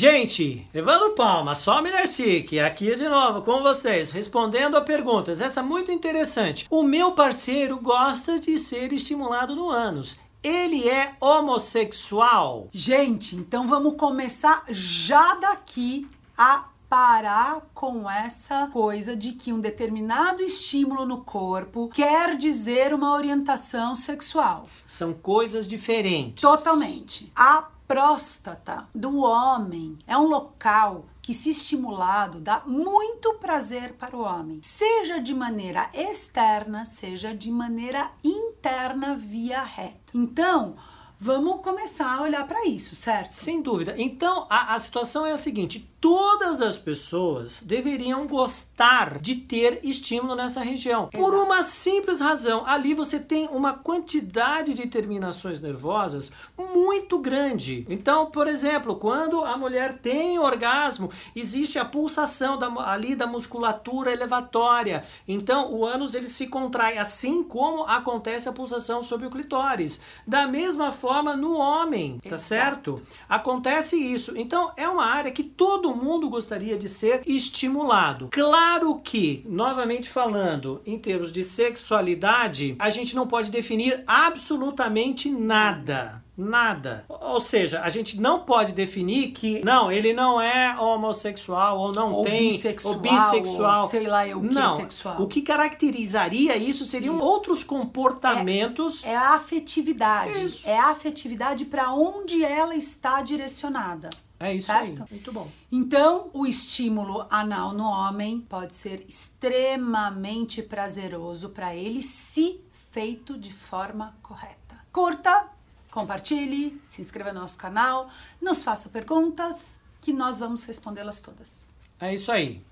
Gente, Evandro Palma, só Milercic, aqui de novo com vocês, respondendo a perguntas. Essa é muito interessante. O meu parceiro gosta de ser estimulado no ânus. Ele é homossexual? Gente, então vamos começar já daqui a parar com essa coisa de que um determinado estímulo no corpo quer dizer uma orientação sexual. São coisas diferentes. Totalmente. A próstata do homem é um local que, se estimulado, dá muito prazer para o homem, seja de maneira externa, seja de maneira interna via reto. Então, vamos começar a olhar para isso, certo? Sem dúvida. Então, a, a situação é a seguinte: todas as pessoas deveriam gostar de ter estímulo nessa região. Exato. Por uma simples razão. Ali você tem uma quantidade de terminações nervosas muito grande. Então, por exemplo, quando a mulher tem orgasmo, existe a pulsação da, ali da musculatura elevatória. Então, o ânus ele se contrai assim como acontece a pulsação sobre o clitóris. Da mesma forma no homem, tá Exato. certo? Acontece isso. Então, é uma área que todo mundo gostaria de ser estimulado. Claro que, novamente falando, em termos de sexualidade, a gente não pode definir absolutamente nada. Nada. Ou seja, a gente não pode definir que não, ele não é homossexual ou não ou tem bissexual, ou bissexual. Ou sei lá, o que não. sexual. O que caracterizaria isso seriam outros comportamentos. É, é a afetividade. Isso. É a afetividade para onde ela está direcionada. É isso certo? aí. Muito bom. Então, o estímulo anal no homem pode ser extremamente prazeroso para ele se feito de forma correta. Curta, compartilhe, se inscreva no nosso canal, nos faça perguntas que nós vamos respondê-las todas. É isso aí.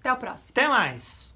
Até o próximo. Até mais.